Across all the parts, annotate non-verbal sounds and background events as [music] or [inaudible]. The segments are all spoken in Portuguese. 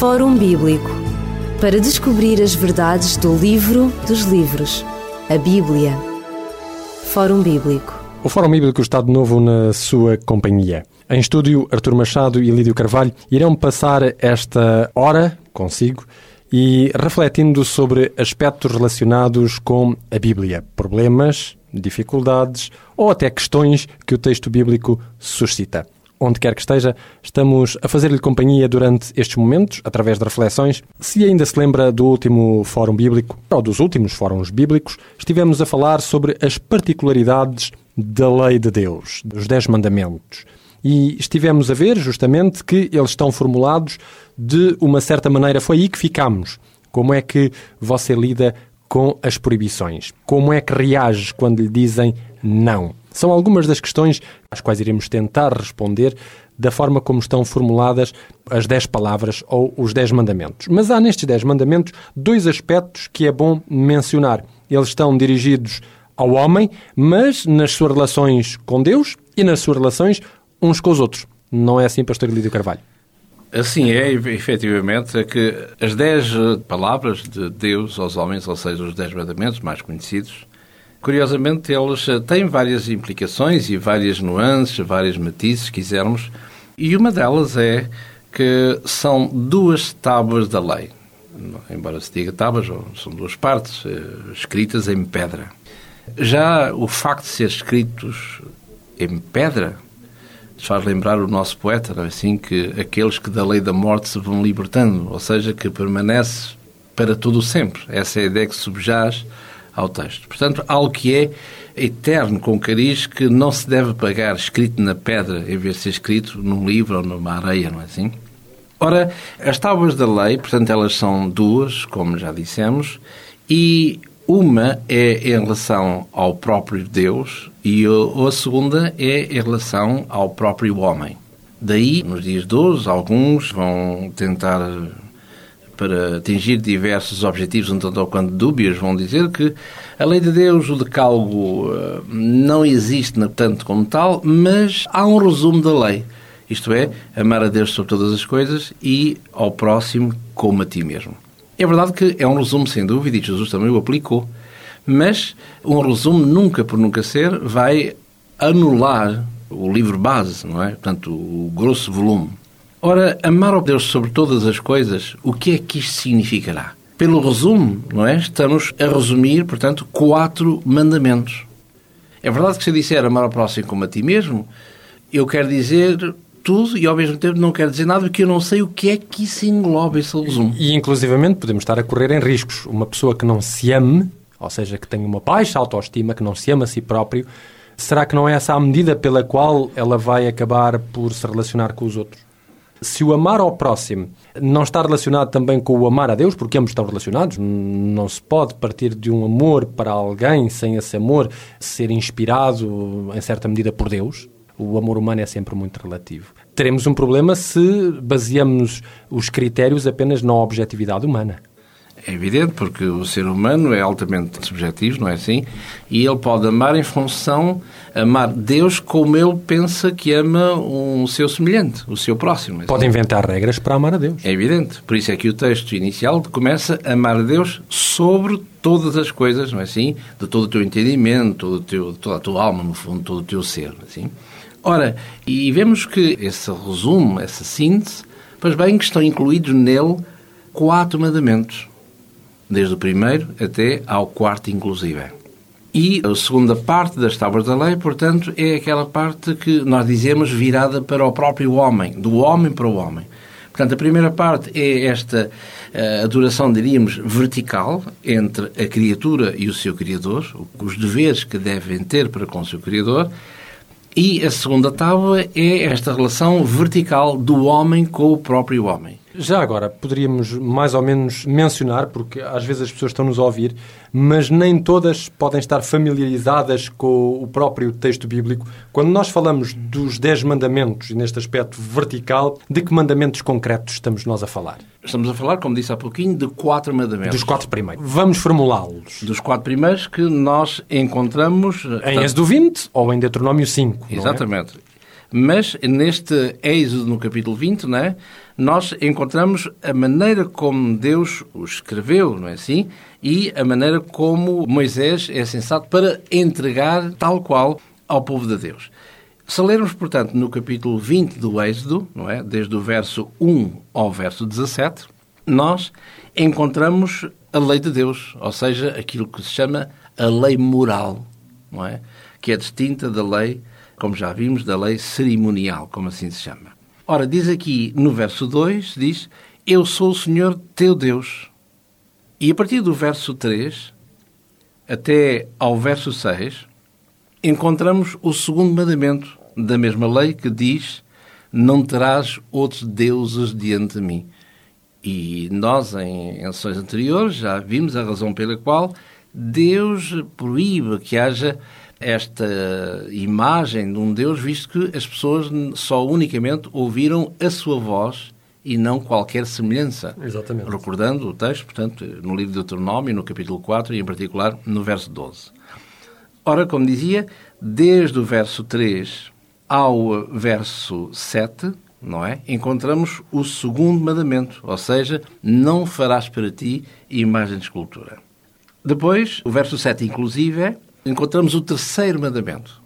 Fórum Bíblico para descobrir as verdades do livro dos livros, a Bíblia. Fórum Bíblico. O Fórum Bíblico está de novo na sua companhia. Em estúdio, Artur Machado e Lídio Carvalho irão passar esta hora consigo e refletindo sobre aspectos relacionados com a Bíblia, problemas, dificuldades ou até questões que o texto bíblico suscita. Onde quer que esteja, estamos a fazer-lhe companhia durante estes momentos, através de reflexões. Se ainda se lembra do último Fórum Bíblico, ou dos últimos Fóruns Bíblicos, estivemos a falar sobre as particularidades da lei de Deus, dos Dez Mandamentos. E estivemos a ver justamente que eles estão formulados de uma certa maneira. Foi aí que ficámos. Como é que você lida com as proibições? Como é que reage quando lhe dizem não? São algumas das questões às quais iremos tentar responder da forma como estão formuladas as dez palavras ou os dez mandamentos. Mas há nestes dez mandamentos dois aspectos que é bom mencionar. Eles estão dirigidos ao homem, mas nas suas relações com Deus e nas suas relações uns com os outros. Não é assim, Pastor Lídio Carvalho? Assim é, efetivamente, é que as dez palavras de Deus aos homens, ou seja, os dez mandamentos mais conhecidos, Curiosamente, eles eh, têm várias implicações e várias nuances, várias matizes, se quisermos, e uma delas é que são duas tábuas da lei. Embora se diga tábuas, são duas partes, eh, escritas em pedra. Já o facto de ser escritos em pedra faz lembrar o nosso poeta, não é assim? Que aqueles que da lei da morte se vão libertando, ou seja, que permanece para todo o sempre. Essa é a ideia que subjaz ao texto. Portanto, algo que é eterno, com cariz, que não se deve pagar escrito na pedra em vez de ser escrito num livro ou numa areia, não é assim? Ora, as tábuas da lei, portanto, elas são duas, como já dissemos, e uma é em relação ao próprio Deus e a segunda é em relação ao próprio homem. Daí, nos dias de hoje, alguns vão tentar para atingir diversos objetivos, um tanto ou quanto dúbios, vão dizer que a lei de Deus, o decálogo, eh, não existe tanto como tal, mas há um resumo da lei. Isto é, amar a Deus sobre todas as coisas e ao próximo como a ti mesmo. É verdade que é um resumo, sem dúvida, e Jesus também o aplicou, mas um resumo, nunca por nunca ser, vai anular o livro base, não é? Portanto, o grosso volume. Ora, amar a Deus sobre todas as coisas, o que é que isto significará? Pelo resumo, não é? Estamos a resumir, portanto, quatro mandamentos. É verdade que se eu disser amar ao próximo como a ti mesmo, eu quero dizer tudo e ao mesmo tempo não quero dizer nada porque eu não sei o que é que isso engloba esse resumo. E, inclusivamente podemos estar a correr em riscos. Uma pessoa que não se ame, ou seja, que tem uma baixa autoestima, que não se ama a si próprio, será que não é essa a medida pela qual ela vai acabar por se relacionar com os outros? Se o amar ao próximo não está relacionado também com o amar a Deus, porque ambos estão relacionados, não se pode partir de um amor para alguém sem esse amor ser inspirado em certa medida por Deus. O amor humano é sempre muito relativo. Teremos um problema se baseamos os critérios apenas na objetividade humana. É evidente, porque o ser humano é altamente subjetivo, não é assim? E ele pode amar em função, amar Deus como ele pensa que ama um seu semelhante, o seu próximo. É pode assim? inventar regras para amar a Deus. É evidente. Por isso é que o texto inicial começa a amar a Deus sobre todas as coisas, não é assim? De todo o teu entendimento, de, teu, de toda a tua alma, no fundo, todo o teu ser, é assim? Ora, e vemos que esse resumo, essa síntese, pois bem, que estão incluídos nele quatro mandamentos desde o primeiro até ao quarto, inclusive. E a segunda parte das tábuas da lei, portanto, é aquela parte que nós dizemos virada para o próprio homem, do homem para o homem. Portanto, a primeira parte é esta uh, adoração, diríamos, vertical entre a criatura e o seu Criador, os deveres que devem ter para com o seu Criador, e a segunda tábua é esta relação vertical do homem com o próprio homem. Já agora, poderíamos mais ou menos mencionar, porque às vezes as pessoas estão-nos a ouvir, mas nem todas podem estar familiarizadas com o próprio texto bíblico. Quando nós falamos dos Dez Mandamentos, e neste aspecto vertical, de que mandamentos concretos estamos nós a falar? Estamos a falar, como disse há pouquinho, de quatro mandamentos. Dos quatro primeiros. Vamos formulá-los. Dos quatro primeiros que nós encontramos... Em Êxodo 20 ou em Deuteronômio 5, Exatamente. Mas neste Êxodo, no capítulo 20, não é? Nós encontramos a maneira como Deus o escreveu, não é assim? E a maneira como Moisés é sensato para entregar tal qual ao povo de Deus. Se lermos, portanto, no capítulo 20 do Êxodo, não é? desde o verso 1 ao verso 17, nós encontramos a lei de Deus, ou seja, aquilo que se chama a lei moral, não é? que é distinta da lei como já vimos, da lei cerimonial, como assim se chama. Ora, diz aqui no verso 2, diz, Eu sou o Senhor teu Deus. E a partir do verso 3 até ao verso 6, encontramos o segundo mandamento da mesma lei que diz, Não terás outros deuses diante de mim. E nós, em, em sessões anteriores, já vimos a razão pela qual Deus proíbe que haja esta imagem de um Deus, visto que as pessoas só unicamente ouviram a sua voz e não qualquer semelhança. Exatamente. Recordando o texto, portanto, no livro de Deuteronômio, no capítulo 4 e em particular no verso 12. Ora, como dizia, desde o verso 3 ao verso 7, não é? Encontramos o segundo mandamento, ou seja, não farás para ti imagem de escultura. Depois, o verso 7, inclusive, é encontramos o terceiro mandamento.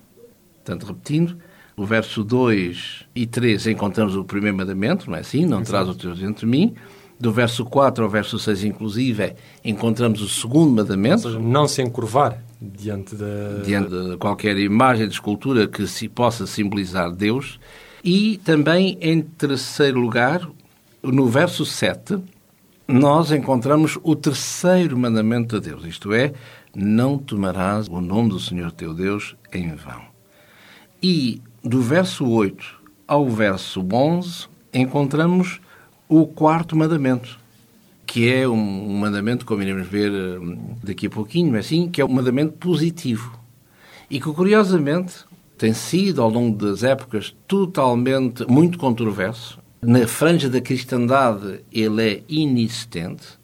Portanto, repetindo, o verso 2 e 3 encontramos o primeiro mandamento, não é assim? Não terás o teu entre mim. Do verso 4 ao verso 6, inclusive, encontramos o segundo mandamento. Ou seja, não se encurvar diante de... Diante de qualquer imagem de escultura que se possa simbolizar Deus. E também, em terceiro lugar, no verso 7, nós encontramos o terceiro mandamento de Deus, isto é, não tomarás o nome do Senhor teu Deus em vão. E do verso 8 ao verso 11 encontramos o quarto mandamento, que é um mandamento, como iremos ver hum, daqui a pouquinho, é assim, que é um mandamento positivo. E que, curiosamente, tem sido, ao longo das épocas, totalmente muito controverso. Na franja da cristandade ele é inexistente,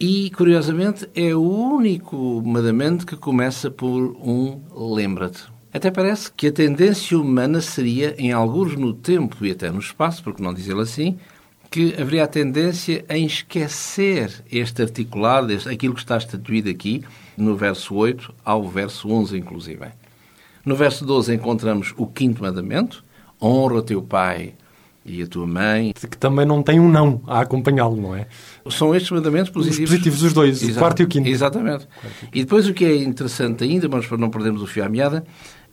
e, curiosamente, é o único mandamento que começa por um lembra-te. Até parece que a tendência humana seria, em alguns no tempo e até no espaço, porque não dizê-lo assim, que haveria a tendência em esquecer este articulado, aquilo que está estatuído aqui, no verso 8 ao verso 11, inclusive. No verso 12 encontramos o quinto mandamento, honra teu pai e a tua mãe. Que também não tem um não a acompanhá-lo, não é? São estes mandamentos positivos. Os positivos, os dois, o quarto e o quinto. Exatamente. E depois o que é interessante ainda, mas para não perdermos o fio à meada,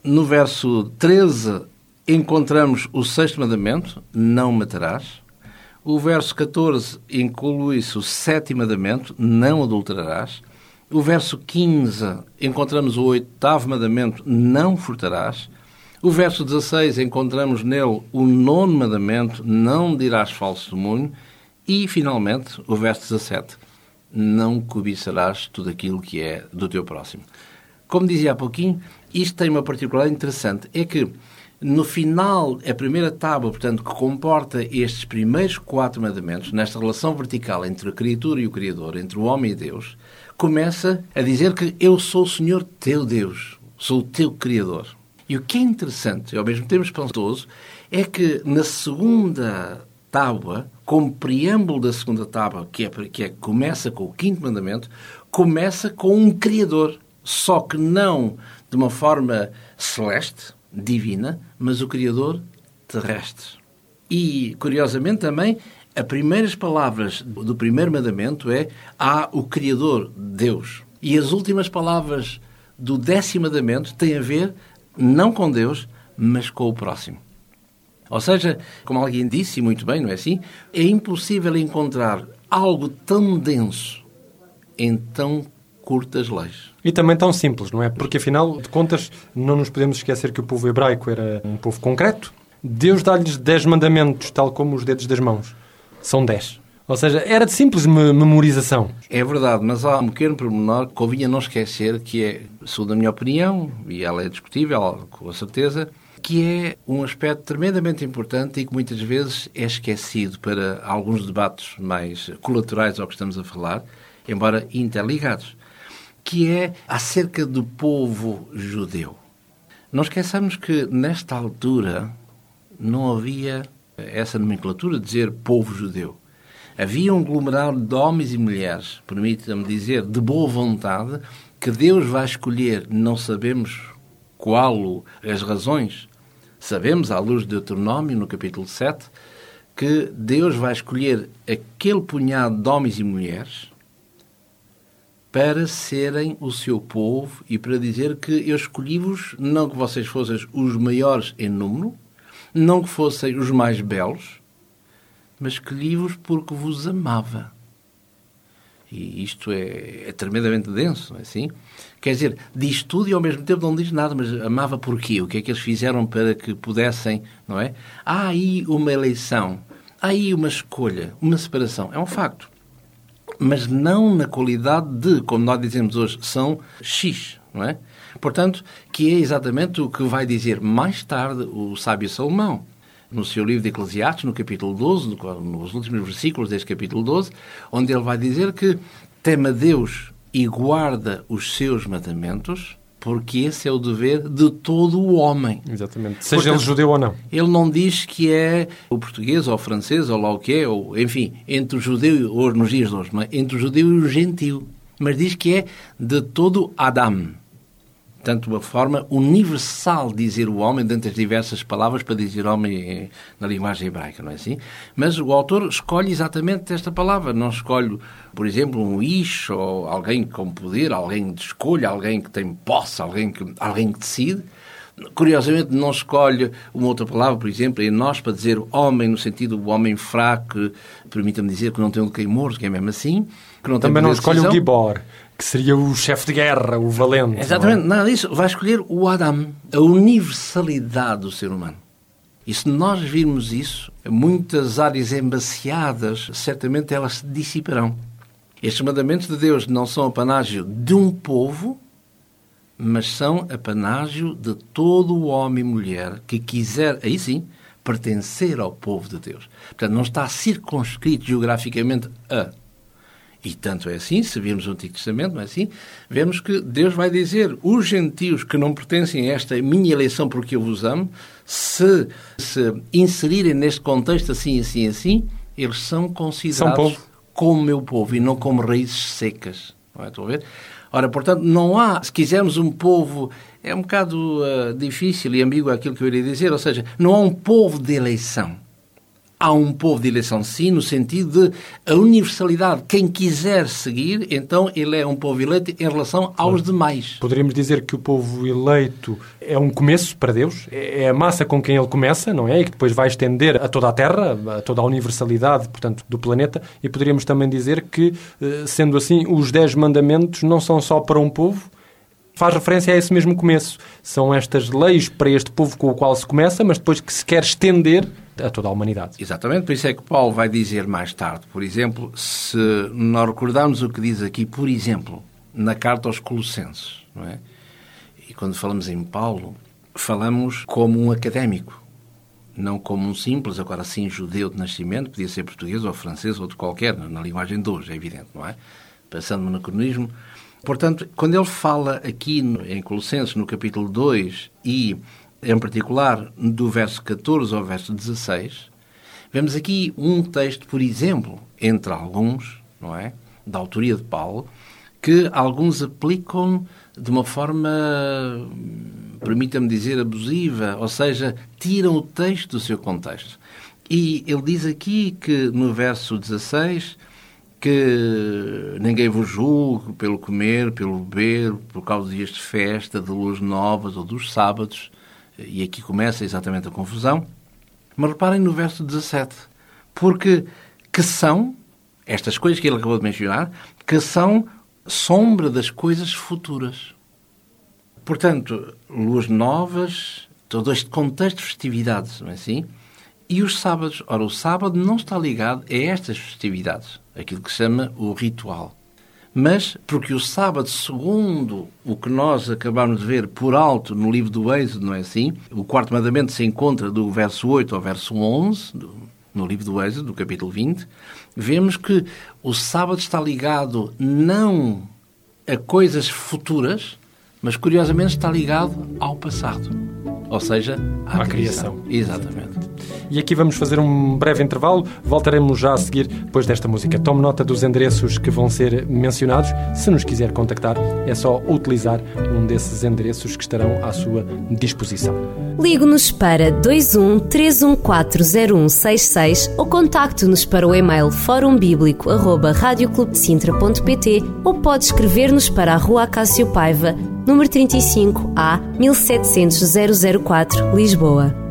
no verso 13 encontramos o sexto mandamento, não matarás. O verso 14 inclui-se o sétimo mandamento, não adulterarás. O verso 15 encontramos o oitavo mandamento, não furtarás. O verso 16 encontramos nele o nono mandamento, não dirás falso testemunho. E, finalmente, o verso 17, não cobiçarás tudo aquilo que é do teu próximo. Como dizia há pouquinho, isto tem uma particularidade interessante, é que no final, a primeira tábua, portanto, que comporta estes primeiros quatro mandamentos, nesta relação vertical entre a criatura e o Criador, entre o homem e Deus, começa a dizer que eu sou o Senhor teu Deus, sou o teu Criador. E o que é interessante e ao mesmo tempo espantoso é que na segunda tábua, como preâmbulo da segunda tábua, que é que é, começa com o quinto mandamento, começa com um Criador, só que não de uma forma celeste, divina, mas o Criador terrestre. E, curiosamente também, as primeiras palavras do primeiro mandamento é há o Criador, Deus. E as últimas palavras do décimo mandamento têm a ver não com Deus, mas com o próximo. Ou seja, como alguém disse muito bem, não é assim? É impossível encontrar algo tão denso em tão curtas leis. E também tão simples, não é? Porque afinal de contas, não nos podemos esquecer que o povo hebraico era um povo concreto. Deus dá-lhes dez mandamentos, tal como os dedos das mãos. São dez. Ou seja, era de simples memorização. É verdade, mas há um pequeno pormenor que convinha não esquecer, que é, segundo a minha opinião, e ela é discutível, com certeza, que é um aspecto tremendamente importante e que muitas vezes é esquecido para alguns debates mais colaterais ao que estamos a falar, embora interligados, que é acerca do povo judeu. Não esqueçamos que, nesta altura, não havia essa nomenclatura de dizer povo judeu. Havia um aglomerado de homens e mulheres, permita-me dizer, de boa vontade, que Deus vai escolher, não sabemos qual as razões, sabemos, à luz de Deuteronômio, no capítulo 7, que Deus vai escolher aquele punhado de homens e mulheres para serem o seu povo e para dizer que eu escolhi-vos, não que vocês fossem os maiores em número, não que fossem os mais belos, mas escolhi-vos porque vos amava. E isto é, é, tremendamente denso, não é assim? Quer dizer, diz tudo e ao mesmo tempo não diz nada, mas amava porquê? O que é que eles fizeram para que pudessem, não é? Há aí uma eleição, há aí uma escolha, uma separação. É um facto. Mas não na qualidade de, como nós dizemos hoje, são X, não é? Portanto, que é exatamente o que vai dizer mais tarde o sábio Salomão no seu livro de Eclesiastes, no capítulo 12, nos últimos versículos deste capítulo 12, onde ele vai dizer que teme a Deus e guarda os seus mandamentos, porque esse é o dever de todo o homem. Exatamente. Seja Portanto, ele judeu ou não. Ele não diz que é o português ou o francês ou lá o que é, ou, enfim, entre o judeu, ou nos dias de hoje, entre o judeu e o gentil. Mas diz que é de todo Adam portanto, uma forma universal de dizer o homem, dentre as diversas palavras para dizer homem na linguagem hebraica, não é assim? Mas o autor escolhe exatamente esta palavra, não escolhe, por exemplo, um ish, ou alguém com poder, alguém de escolha, alguém que tem posse, alguém que, alguém que decide. Curiosamente, não escolhe uma outra palavra, por exemplo, em nós, para dizer homem, no sentido do homem fraco, permita-me dizer que não tem um quem morto, que é mesmo assim. Que não Também não escolhe o Gibor que seria o chefe de guerra, o valente. Exatamente, é? nada disso. Vai escolher o Adam, a universalidade do ser humano. E se nós virmos isso, muitas áreas embaciadas, certamente elas se dissiparão. Estes mandamentos de Deus não são apanágio de um povo, mas são apanágio de todo o homem e mulher que quiser, aí sim, pertencer ao povo de Deus. Portanto, não está circunscrito geograficamente a e tanto é assim, se virmos o Antigo Testamento, não é assim? Vemos que Deus vai dizer: os gentios que não pertencem a esta minha eleição porque eu vos amo, se se inserirem neste contexto assim, assim, assim, eles são considerados são como meu povo e não como raízes secas. Não é? Estão a ver? Ora, portanto, não há, se quisermos um povo, é um bocado uh, difícil e ambíguo aquilo que eu iria dizer, ou seja, não há um povo de eleição há um povo de eleição sim, no sentido de a universalidade. Quem quiser seguir, então ele é um povo eleito em relação aos demais. Poderíamos dizer que o povo eleito é um começo para Deus, é a massa com quem ele começa, não é? E que depois vai estender a toda a Terra, a toda a universalidade, portanto, do planeta. E poderíamos também dizer que, eh, sendo assim, os dez mandamentos não são só para um povo, faz referência a esse mesmo começo. São estas leis para este povo com o qual se começa, mas depois que se quer estender a toda a humanidade. Exatamente, por isso é que Paulo vai dizer mais tarde, por exemplo, se nós recordarmos o que diz aqui, por exemplo, na carta aos Colossenses, não é? E quando falamos em Paulo, falamos como um académico, não como um simples, agora sim, judeu de nascimento, podia ser português ou francês ou de qualquer, na linguagem de hoje, é evidente, não é? Passando no anacronismo. Portanto, quando ele fala aqui em Colossenses, no capítulo 2, e em particular do verso 14 ao verso 16, vemos aqui um texto, por exemplo, entre alguns, não é? Da autoria de Paulo, que alguns aplicam de uma forma, permita-me dizer, abusiva, ou seja, tiram o texto do seu contexto. E ele diz aqui que no verso 16 que ninguém vos julgue pelo comer, pelo beber, por causa de dias de festa, de luz novas ou dos sábados, e aqui começa exatamente a confusão. Mas reparem no verso 17, porque que são estas coisas que ele acabou de mencionar, que são sombra das coisas futuras. Portanto, luas novas, todo este contexto de festividades, não é assim? E os sábados. Ora, o sábado não está ligado a estas festividades, aquilo que se chama o ritual. Mas porque o sábado, segundo o que nós acabamos de ver por alto no livro do Êxodo, não é assim? O quarto mandamento se encontra do verso 8 ao verso 11, no livro do Êxodo, do capítulo 20. Vemos que o sábado está ligado não a coisas futuras, mas curiosamente está ligado ao passado. ou seja, à, à criação. criação. Exatamente. E aqui vamos fazer um breve intervalo. Voltaremos já a seguir depois desta música. Tome nota dos endereços que vão ser mencionados. Se nos quiser contactar, é só utilizar um desses endereços que estarão à sua disposição. Ligue-nos para 21 3140166 ou contacte-nos para o e-mail forumbíblico.radioclubdecintra.pt ou pode escrever-nos para a Rua Acácio Paiva, número 35 A 1700 004, Lisboa.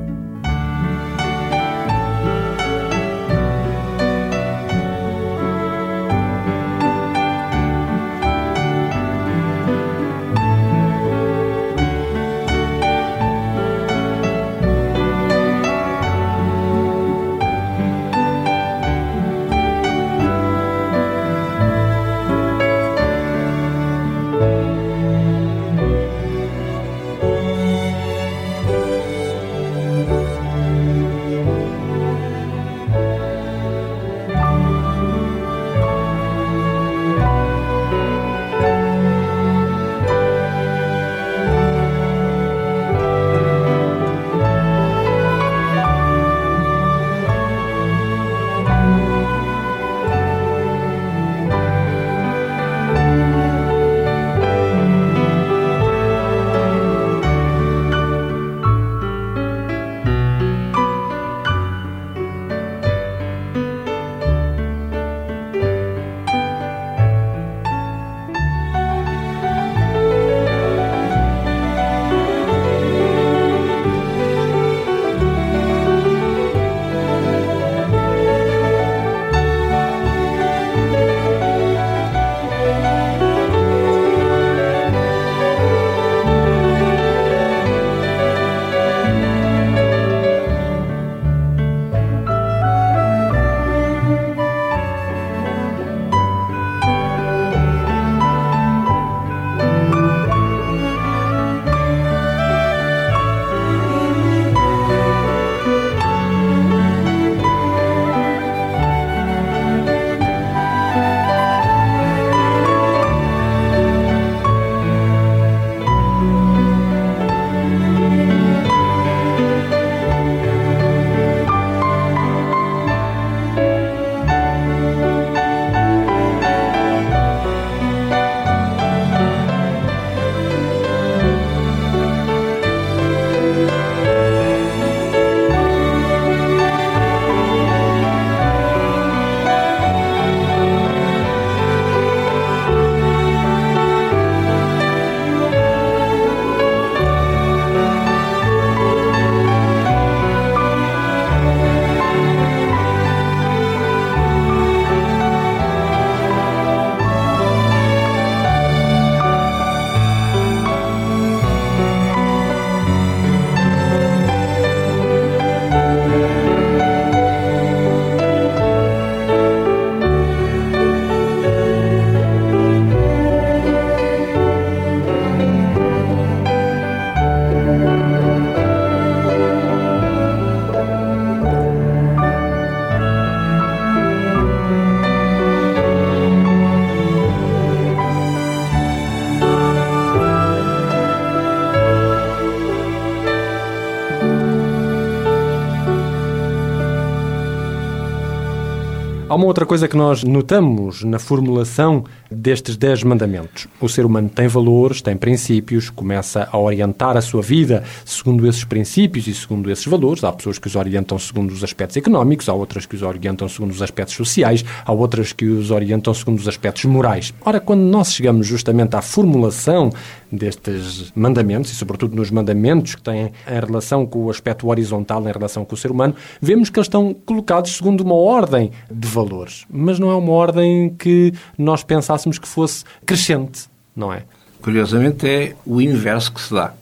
Há uma outra coisa que nós notamos na formulação destes dez mandamentos. O ser humano tem valores, tem princípios, começa a orientar a sua vida segundo esses princípios e segundo esses valores. Há pessoas que os orientam segundo os aspectos económicos, há outras que os orientam segundo os aspectos sociais, há outras que os orientam segundo os aspectos morais. Ora, quando nós chegamos justamente à formulação destes mandamentos, e sobretudo nos mandamentos que têm em relação com o aspecto horizontal, em relação com o ser humano, vemos que eles estão colocados segundo uma ordem de valores. Mas não é uma ordem que nós pensássemos que fosse crescente, não é? Curiosamente, é o inverso que se dá.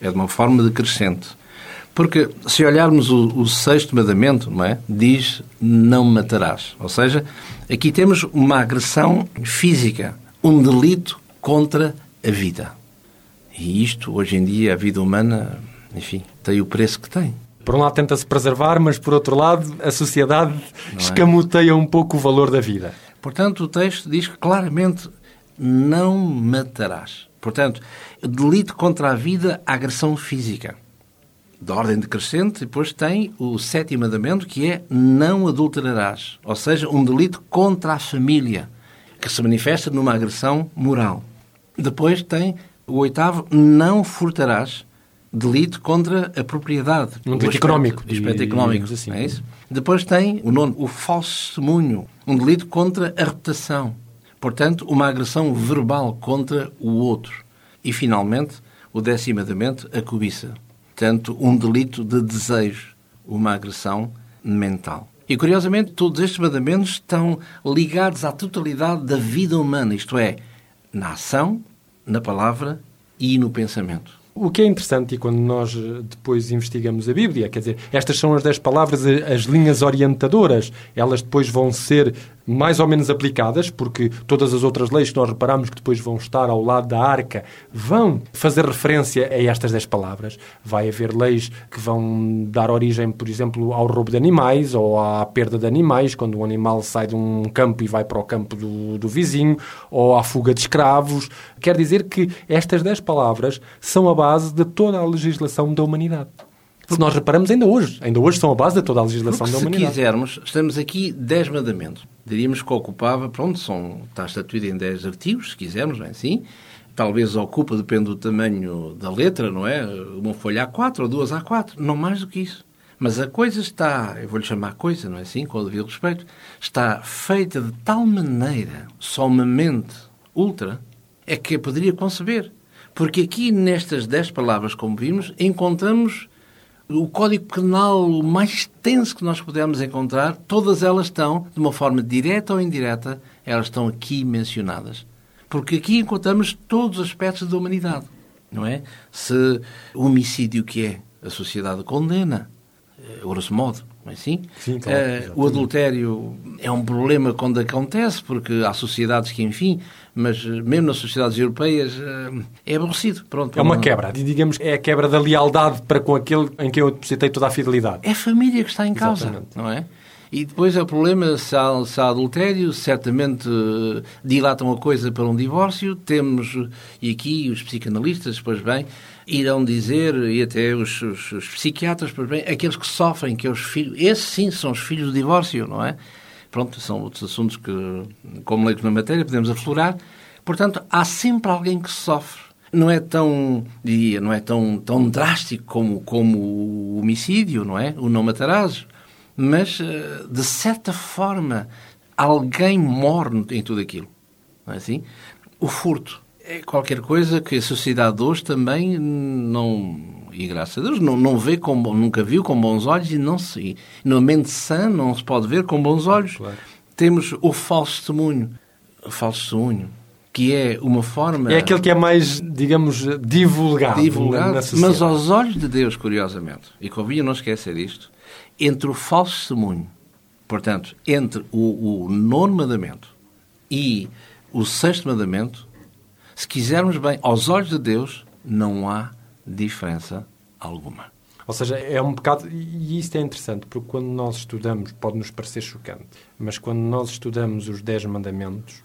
É de uma forma decrescente. Porque se olharmos o, o, sexto mandamento, não é? Diz não matarás. Ou seja, aqui temos uma agressão física, um delito contra a vida. E isto, hoje em dia, a vida humana, enfim, tem o preço que tem. Por um lado tenta-se preservar, mas por outro lado a sociedade é? escamoteia um pouco o valor da vida. Portanto, o texto diz claramente não matarás. Portanto, delito contra a vida, agressão física. de ordem decrescente, depois tem o sétimo mandamento, que é não adulterarás, ou seja, um delito contra a família, que se manifesta numa agressão moral. Depois tem o oitavo, não furtarás, delito contra a propriedade. Um delito económico. Aspecto económico, assim. é isso? Depois tem o nono, o falso testemunho, um delito contra a reputação. Portanto, uma agressão verbal contra o outro. E, finalmente, o décimo mandamento, a cobiça. Portanto, um delito de desejo, uma agressão mental. E, curiosamente, todos estes mandamentos estão ligados à totalidade da vida humana, isto é, na ação, na palavra e no pensamento. O que é interessante, e quando nós eh, depois investigamos a Bíblia, quer dizer, estas são as dez palavras, eh, as linhas orientadoras, elas depois vão ser mais ou menos aplicadas, porque todas as outras leis que nós reparamos que depois vão estar ao lado da arca vão fazer referência a estas dez palavras. Vai haver leis que vão dar origem, por exemplo, ao roubo de animais ou à perda de animais, quando um animal sai de um campo e vai para o campo do, do vizinho, ou à fuga de escravos. Quer dizer que estas dez palavras são a base de toda a legislação da humanidade. Se nós reparamos, ainda hoje. Ainda hoje são a base de toda a legislação Porque da humanidade. Se quisermos, estamos aqui dez mandamentos. Diríamos que ocupava, pronto, são, está estatuído em dez artigos, se quisermos, não é assim? Talvez ocupa, depende do tamanho da letra, não é? Uma folha A4 ou duas A4, não mais do que isso. Mas a coisa está, eu vou-lhe chamar coisa, não é assim, com o devido respeito, está feita de tal maneira, somente ultra, é que eu poderia conceber. Porque aqui, nestas dez palavras, como vimos, encontramos o Código Penal mais extenso que nós pudermos encontrar, todas elas estão, de uma forma direta ou indireta, elas estão aqui mencionadas. Porque aqui encontramos todos os aspectos da humanidade, não é? Se o homicídio que é, a sociedade condena, eh, grosso modo, não é assim? Sim, claro, uh, o adultério é um problema quando acontece, porque há sociedades que, enfim, mas mesmo nas sociedades europeias uh, é aborrecido. Pronto, é uma quebra, digamos, é a quebra da lealdade para com aquele em quem eu depositei toda a fidelidade. É a família que está em causa, Exatamente. não é? E depois é o problema, se há, se há adultério, certamente uh, dilatam a coisa para um divórcio. Temos, e aqui os psicanalistas, pois bem, irão dizer, e até os, os, os psiquiatras, bem, aqueles que sofrem, que é os filhos, esses sim são os filhos do divórcio, não é? Pronto, são outros assuntos que, como leigos na matéria, podemos aflorar. Portanto, há sempre alguém que sofre. Não é tão, diria, não é tão, tão drástico como, como o homicídio, não é? O não matarás mas eh, de certa forma alguém morre em tudo aquilo. Não é assim? O furto é qualquer coisa que a sociedade de hoje também não, e graças a Deus, não, não vê com, nunca viu com bons olhos e não se, na mente sã não se pode ver com bons olhos. Claro. Temos o falso testemunho. O falso testemunho que é uma forma... É aquele que é mais, digamos, divulgado. Divulgado, mas aos olhos de Deus, curiosamente, e convinha não esquecer isto, entre o falso testemunho, portanto, entre o, o nono mandamento e o sexto mandamento, se quisermos bem, aos olhos de Deus, não há diferença alguma. Ou seja, é um pecado, e isto é interessante, porque quando nós estudamos, pode-nos parecer chocante, mas quando nós estudamos os Dez Mandamentos,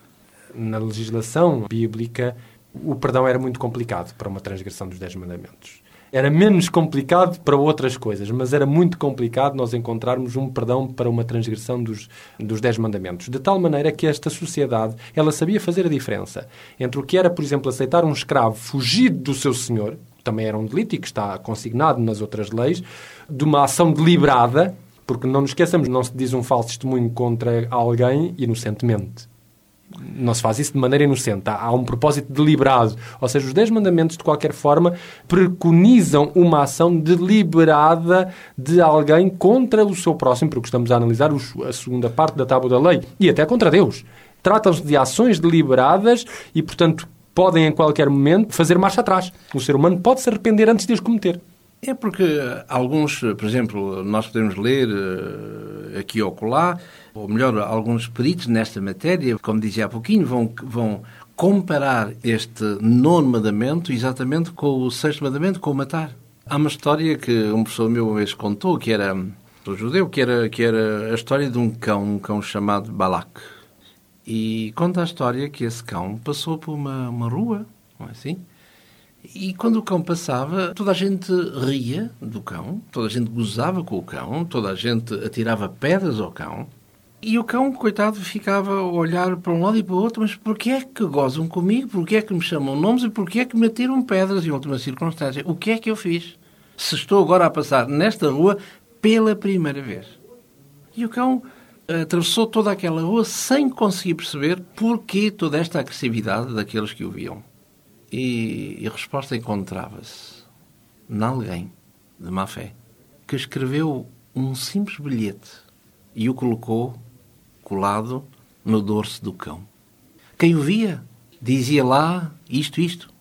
na legislação bíblica, o perdão era muito complicado para uma transgressão dos Dez Mandamentos era menos complicado para outras coisas, mas era muito complicado nós encontrarmos um perdão para uma transgressão dos, dos Dez Mandamentos. De tal maneira que esta sociedade, ela sabia fazer a diferença entre o que era, por exemplo, aceitar um escravo fugido do seu senhor, também era um delito e que está consignado nas outras leis, de uma ação deliberada, porque não nos esqueçamos, não se diz um falso testemunho contra alguém inocentemente não se faz isso de maneira inocente. Há, um propósito deliberado. Ou seja, os Dez Mandamentos, de qualquer forma, preconizam uma ação deliberada de alguém contra o seu próximo, porque estamos a analisar a segunda parte da tábua da lei, e até contra Deus. Tratam-se de ações deliberadas e, portanto, podem em qualquer momento fazer marcha atrás. O ser humano pode se arrepender antes de as cometer. É porque alguns, por exemplo, nós podemos ler uh, aqui ou colar, ou melhor, alguns peritos nesta matéria, como dizia há pouquinho, vão, vão comparar este nono mandamento exatamente com o sexto mandamento, com o matar. Há uma história que um professor meu uma vez contou, que era um judeu, que era, que era a história de um cão, um cão chamado Balak. E conta a história que esse cão passou por uma, uma rua, não é assim? E quando o cão passava, toda a gente ria do cão, toda a gente gozava com o cão, toda a gente atirava pedras ao cão. E o cão, coitado, ficava a olhar para um lado e para o outro, mas porquê é que gozam comigo? Porquê é que me chamam nomes e porquê é que me atiram pedras em última circunstância? O que é que eu fiz? Se estou agora a passar nesta rua pela primeira vez. E o cão atravessou toda aquela rua sem conseguir perceber porquê toda esta agressividade daqueles que o viam. E, e a resposta encontrava-se em alguém de má fé que escreveu um simples bilhete e o colocou colado no dorso do cão. Quem o via dizia lá isto, isto.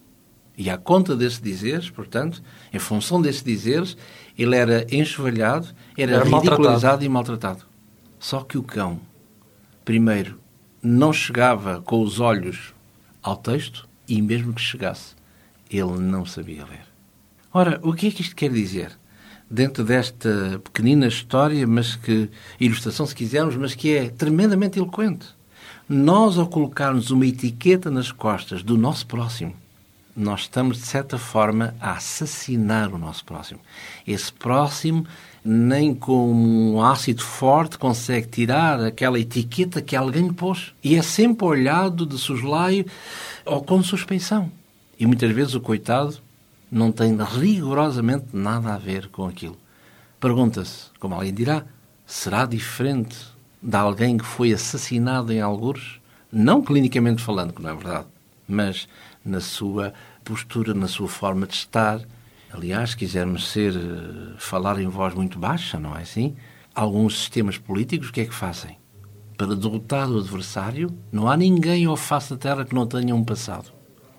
E à conta desses dizeres, portanto, em função desses dizeres, ele era enxovalhado, era, era ridicularizado maltratado. e maltratado. Só que o cão, primeiro, não chegava com os olhos ao texto e, mesmo que chegasse, ele não sabia ler. Ora, o que é que isto quer dizer? Dentro desta pequenina história, mas que, ilustração se quisermos, mas que é tremendamente eloquente. Nós, ao colocarmos uma etiqueta nas costas do nosso próximo, nós estamos, de certa forma, a assassinar o nosso próximo. Esse próximo nem com um ácido forte consegue tirar aquela etiqueta que alguém lhe pôs. E é sempre olhado de soslaio ou com suspeição. E muitas vezes o coitado não tem rigorosamente nada a ver com aquilo. Pergunta-se, como alguém dirá, será diferente de alguém que foi assassinado em algures? Não clinicamente falando, que não é verdade, mas na sua postura, na sua forma de estar, Aliás, se quisermos ser, eh, falar em voz muito baixa, não é assim? Alguns sistemas políticos, o que é que fazem? Para derrotar o adversário, não há ninguém ao face da terra que não tenha um passado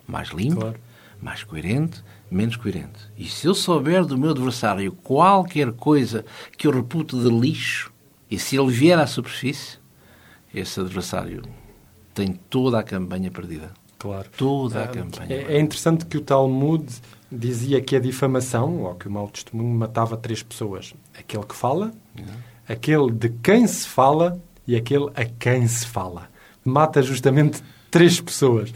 mais limpo, claro. mais coerente, menos coerente. E se eu souber do meu adversário qualquer coisa que eu reputo de lixo, e se ele vier à superfície, esse adversário tem toda a campanha perdida. Claro. Toda a é, campanha. É, é interessante que o Talmud dizia que a difamação, ou que o mau testemunho, matava três pessoas. Aquele que fala, uhum. aquele de quem se fala e aquele a quem se fala. Mata justamente três pessoas,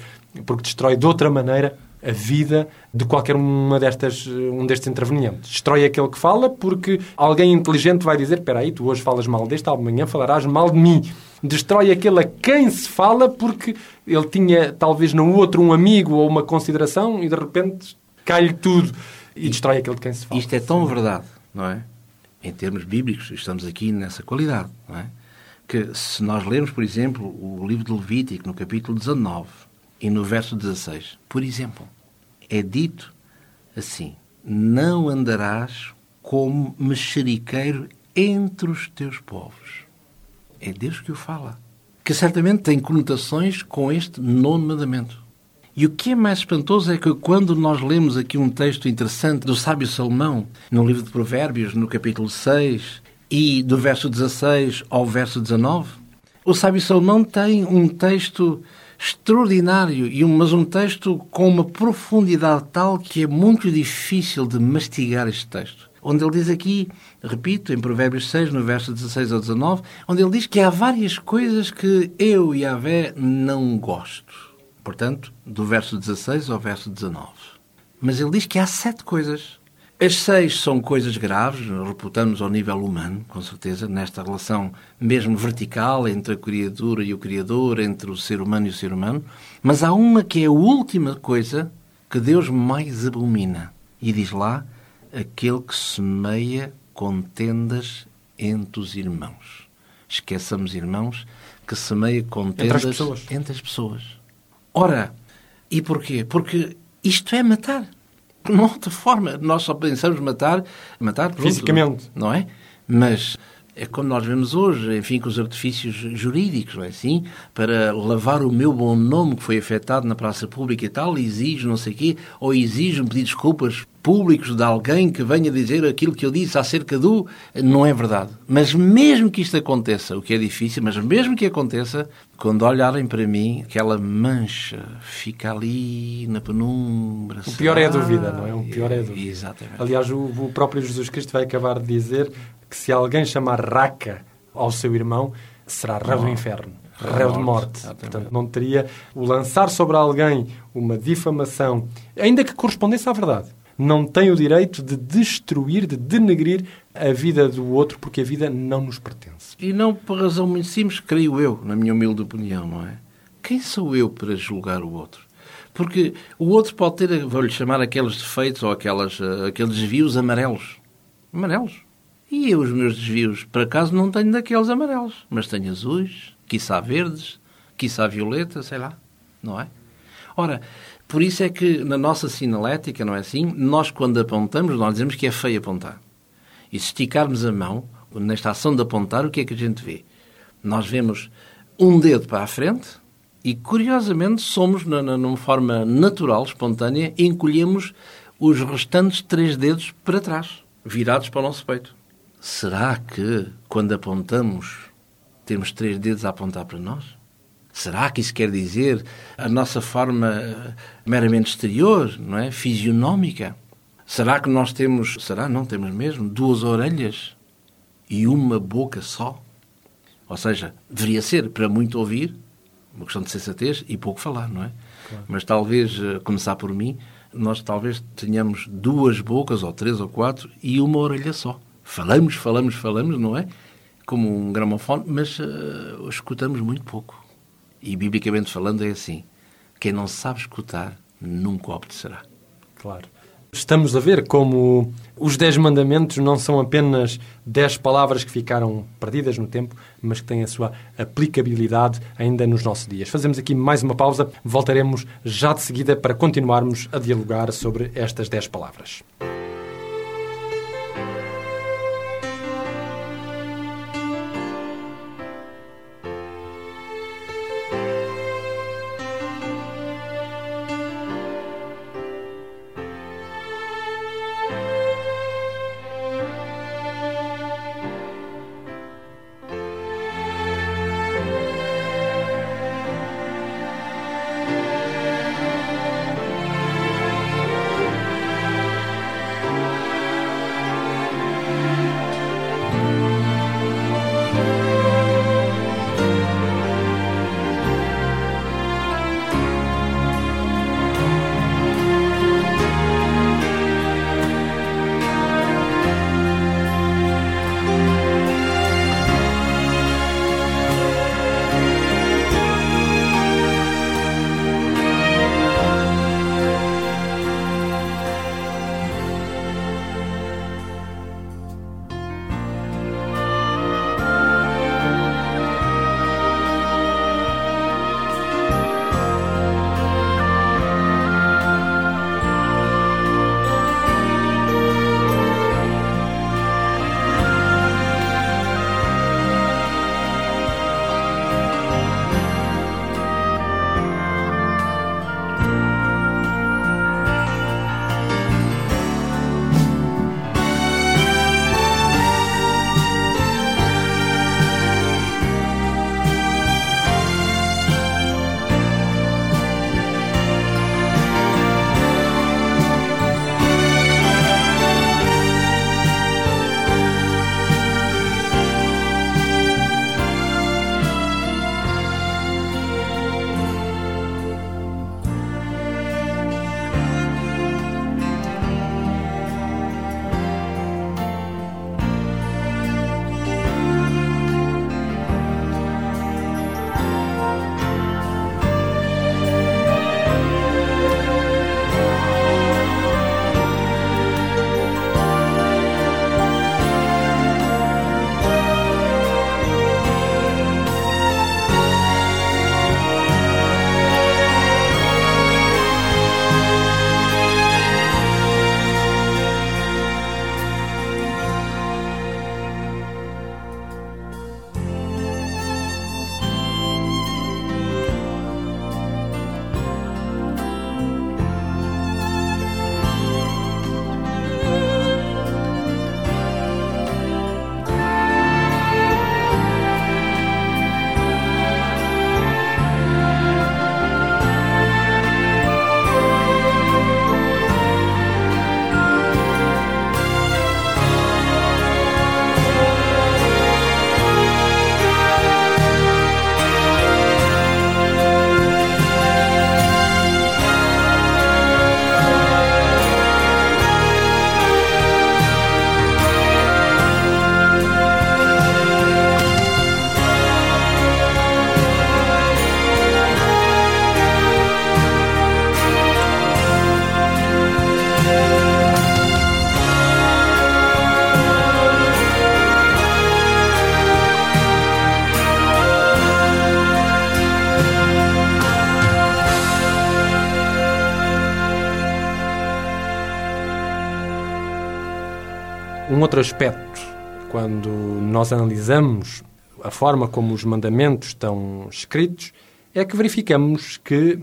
porque destrói de outra maneira a vida de qualquer uma destas, um destes intervenientes. Destrói aquele que fala porque alguém inteligente vai dizer espera aí, tu hoje falas mal deste, amanhã falarás mal de mim. Destrói aquele a quem se fala porque ele tinha talvez no outro um amigo ou uma consideração e de repente cai-lhe tudo e, e destrói aquele de quem se fala. Isto é tão verdade, não é? Em termos bíblicos, estamos aqui nessa qualidade, não é? Que se nós lermos, por exemplo, o livro de Levítico, no capítulo 19 e no verso 16, por exemplo, é dito assim: Não andarás como mexeriqueiro entre os teus povos. É Deus que o fala. Que certamente tem conotações com este nono mandamento. E o que é mais espantoso é que quando nós lemos aqui um texto interessante do sábio Salomão, no livro de Provérbios, no capítulo 6, e do verso 16 ao verso 19, o sábio Salomão tem um texto extraordinário, e mas um texto com uma profundidade tal que é muito difícil de mastigar este texto. Onde ele diz aqui, repito, em Provérbios 6, no verso 16 ao 19, onde ele diz que há várias coisas que eu e a Vé não gosto portanto, do verso 16 ao verso 19. Mas ele diz que há sete coisas. As seis são coisas graves, reputamos ao nível humano, com certeza, nesta relação mesmo vertical entre a criatura e o Criador, entre o ser humano e o ser humano. Mas há uma que é a última coisa que Deus mais abomina. E diz lá: aquele que semeia contendas entre os irmãos. Esqueçamos, irmãos, que semeia contendas entre as pessoas. Entre as pessoas. Ora, e porquê? Porque isto é matar. Não há outra forma. Nós só pensamos matar, matar pronto, fisicamente, não é? Mas é como nós vemos hoje, enfim, com os artifícios jurídicos, não é assim? Para lavar o meu bom nome que foi afetado na praça pública e tal, exijo não sei o quê, ou exijo pedir desculpas públicos de alguém que venha dizer aquilo que eu disse acerca do. Não é verdade. Mas mesmo que isto aconteça, o que é difícil, mas mesmo que aconteça, quando olharem para mim, aquela mancha fica ali na penumbra. O pior é a dúvida, não é? O pior é a dúvida. Exatamente. Aliás, o, o próprio Jesus Cristo vai acabar de dizer que se alguém chamar raca ao seu irmão, será rabo do inferno. réu de morte. Portanto, não teria o lançar sobre alguém uma difamação, ainda que correspondesse à verdade. Não tem o direito de destruir, de denegrir a vida do outro, porque a vida não nos pertence. E não por razão muito simples, creio eu, na minha humilde opinião, não é? Quem sou eu para julgar o outro? Porque o outro pode ter, vou-lhe chamar aqueles defeitos ou aquelas, uh, aqueles desvios amarelos. Amarelos. E eu, os meus desvios, por acaso, não tenho daqueles amarelos, mas tenho azuis, quiçá verdes, quiçá violeta, sei lá, não é? Ora, por isso é que na nossa sinalética, não é assim? Nós, quando apontamos, nós dizemos que é feio apontar. E se esticarmos a mão, nesta ação de apontar, o que é que a gente vê? Nós vemos um dedo para a frente e, curiosamente, somos, numa forma natural, espontânea, encolhemos os restantes três dedos para trás, virados para o nosso peito. Será que, quando apontamos, temos três dedos a apontar para nós? Será que isso quer dizer a nossa forma meramente exterior, não é? Fisionómica? Será que nós temos, será não temos mesmo, duas orelhas e uma boca só? Ou seja, deveria ser para muito ouvir, uma questão de sensatez e pouco falar, não é? Claro. Mas talvez, eh, começar por mim, nós talvez tenhamos duas bocas, ou três ou quatro, e uma orelha só. Falamos, falamos, falamos, não é? Como um gramofone, mas uh, escutamos muito pouco. E, biblicamente falando, é assim. Quem não sabe escutar, nunca obedecerá. Claro. Estamos a ver como os Dez Mandamentos não são apenas dez palavras que ficaram perdidas no tempo, mas que têm a sua aplicabilidade ainda nos nossos dias. Fazemos aqui mais uma pausa, voltaremos já de seguida para continuarmos a dialogar sobre estas dez palavras. Aspecto, quando nós analisamos a forma como os mandamentos estão escritos, é que verificamos que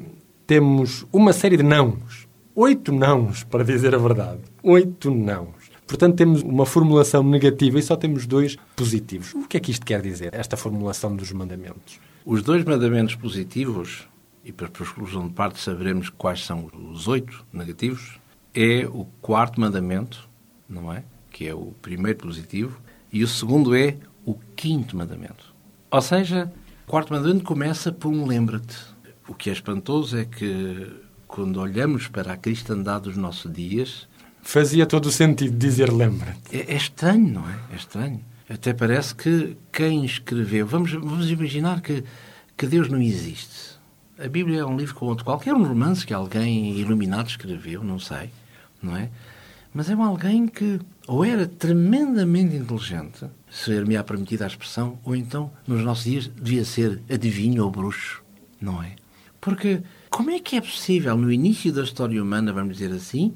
temos uma série de nãos. Oito nãos, para dizer a verdade. Oito nãos. Portanto, temos uma formulação negativa e só temos dois positivos. O que é que isto quer dizer, esta formulação dos mandamentos? Os dois mandamentos positivos, e para exclusão de parte saberemos quais são os oito negativos, é o quarto mandamento, não é? Que é o primeiro positivo, e o segundo é o quinto mandamento. Ou seja, o quarto mandamento começa por um lembra-te. O que é espantoso é que, quando olhamos para a cristandade dos nossos dias... Fazia todo o sentido dizer lembra-te. É, é, estranho, não é? É estranho. Até parece que quem escreveu... Vamos, vamos imaginar que, que Deus não existe. A Bíblia é um livro como outro qualquer, um romance que alguém iluminado escreveu, não sei, não é? Mas é alguém que ou era tremendamente inteligente, se me-á permitida a expressão, ou então, nos nossos dias, devia ser adivinho ou bruxo, não é? Porque como é que é possível, no início da história humana, vamos dizer assim,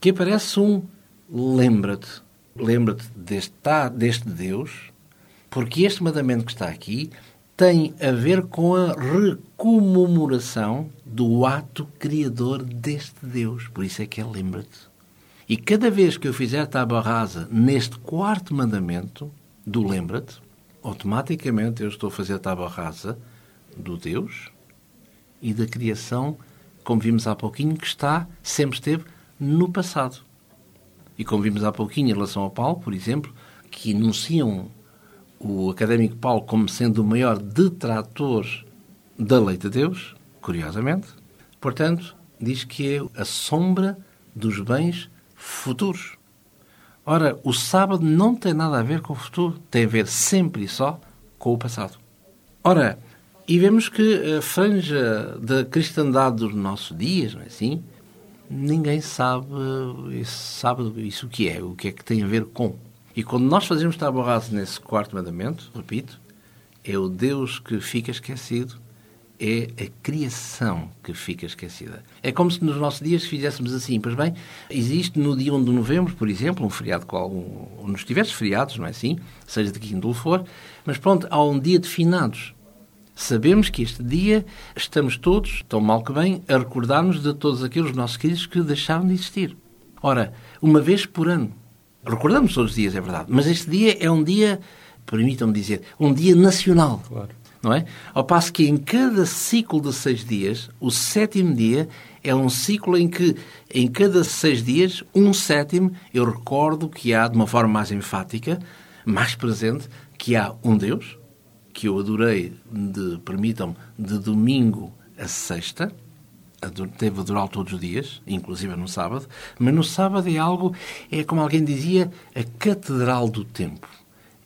que aparece um lembra-te, lembra-te deste, deste Deus, porque este mandamento que está aqui tem a ver com a recomemoração do ato criador deste Deus. Por isso é que é lembra-te. E cada vez que eu fizer tábua rasa neste quarto mandamento do lembra-te, automaticamente eu estou a fazer tábua rasa do Deus e da criação, como vimos há pouquinho, que está, sempre esteve, no passado. E como vimos há pouquinho em relação ao Paulo, por exemplo, que enunciam o académico Paulo como sendo o maior detrator da lei de Deus, curiosamente, portanto, diz que é a sombra dos bens futuros. Ora, o sábado não tem nada a ver com o futuro, tem a ver sempre e só com o passado. Ora, e vemos que a franja da cristandade dos nossos dias, não é assim? Ninguém sabe, sabe isso o que é, o que é que tem a ver com. E quando nós fazemos tábua nesse quarto mandamento, repito, é o Deus que fica esquecido é a criação que fica esquecida. É como se nos nossos dias fizéssemos assim, pois bem, existe no dia 1 de novembro, por exemplo, um feriado qual, um, nos diversos feriados, não é assim? Seja de que índole for, mas pronto, há um dia de finados. Sabemos que este dia estamos todos, tão mal que bem, a recordar-nos de todos aqueles nossos queridos que deixaram de existir. Ora, uma vez por ano. Recordamos todos os dias, é verdade, mas este dia é um dia, permitam-me dizer, um dia nacional. Claro não é? Ao passo que em cada ciclo de seis dias, o sétimo dia é um ciclo em que, em cada seis dias, um sétimo, eu recordo que há, de uma forma mais enfática, mais presente, que há um Deus, que eu adorei, de, permitam-me, de domingo a sexta, teve a durar todos os dias, inclusive no sábado, mas no sábado é algo, é como alguém dizia, a catedral do tempo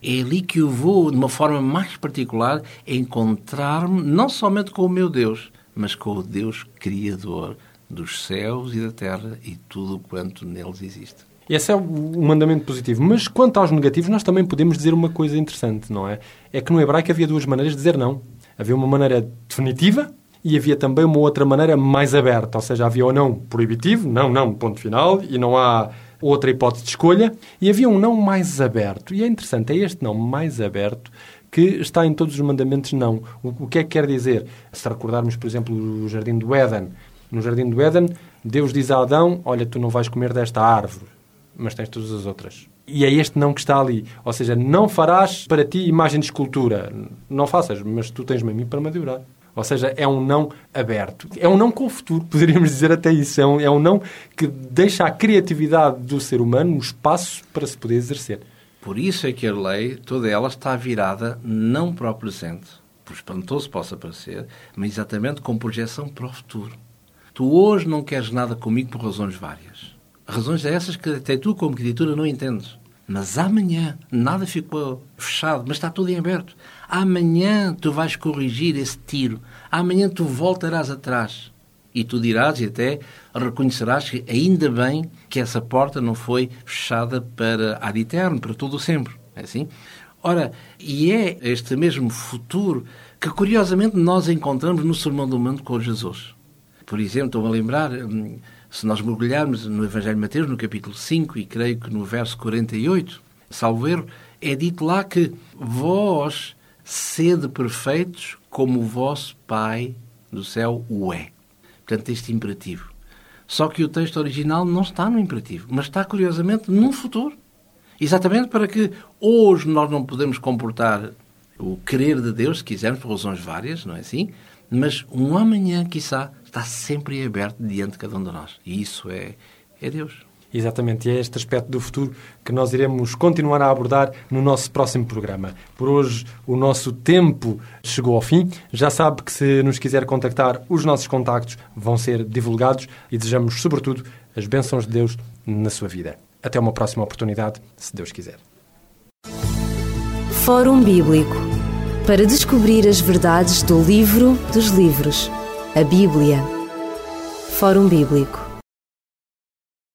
é ali que eu vou, de uma forma mais particular, encontrar-me não somente com o meu Deus, mas com o Deus Criador dos céus e da terra e tudo quanto neles existe. Esse é o mandamento positivo. Mas quanto aos negativos, nós também podemos dizer uma coisa interessante, não é? É que no hebraico havia duas maneiras de dizer não. Havia uma maneira definitiva e havia também uma outra maneira mais aberta. Ou seja, havia o não proibitivo, não, não, ponto final, e não há outra hipótese de escolha, e havia um não mais aberto. E é interessante, é este não mais aberto que está em todos os mandamentos não. O, que é que quer dizer? Se recordarmos, por exemplo, o Jardim do Éden. No Jardim do Éden, Deus diz a Adão, olha, tu não vais comer desta árvore, mas tens todas as outras. E é este não que está ali. Ou seja, não farás para ti imagem de escultura. Não faças, mas tu tens-me a mim para me adorar. Ou seja, é um não aberto. É um não com o futuro, [laughs] poderíamos dizer até isso. É um, é um não que deixa a criatividade do ser humano um espaço para se poder exercer. Por isso é que a lei, toda ela, está virada não para o presente, por espantoso possa parecer, mas exatamente com projeção para o futuro. Tu hoje não queres nada comigo por razões várias. Razões essas que até tu, como criatura, não entendes. Mas amanhã nada ficou fechado, mas está tudo em aberto. Amanhã tu vais corrigir esse tiro. Amanhã tu voltarás atrás. E tu dirás e até reconhecerás que ainda bem que essa porta não foi fechada para ad eterno, para todo o sempre. É assim? Ora, e é este mesmo futuro que curiosamente nós encontramos no Sermão do Monte com Jesus. Por exemplo, estou a lembrar, hum, se nós mergulharmos no Evangelho de Mateus, no capítulo 5, e creio que no verso 48, salvo erro, é dito lá que vós sede perfeitos como o vosso Pai do céu o é. Portanto, este imperativo. Só que o texto original não está no imperativo, mas está, curiosamente, no futuro. Exatamente para que hoje nós não podemos comportar o querer de Deus, se quisermos, por razões várias, não é assim? Mas um amanhã, quiçá, está sempre aberto diante de cada um de nós. E isso é, é Deus. Exatamente, e é este aspecto do futuro que nós iremos continuar a abordar no nosso próximo programa. Por hoje, o nosso tempo chegou ao fim. Já sabe que se nos quiser contactar, os nossos contactos vão ser divulgados e desejamos, sobretudo, as bênçãos de Deus na sua vida. Até uma próxima oportunidade, se Deus quiser. Fórum Bíblico para descobrir as verdades do livro dos livros, a Bíblia. Fórum Bíblico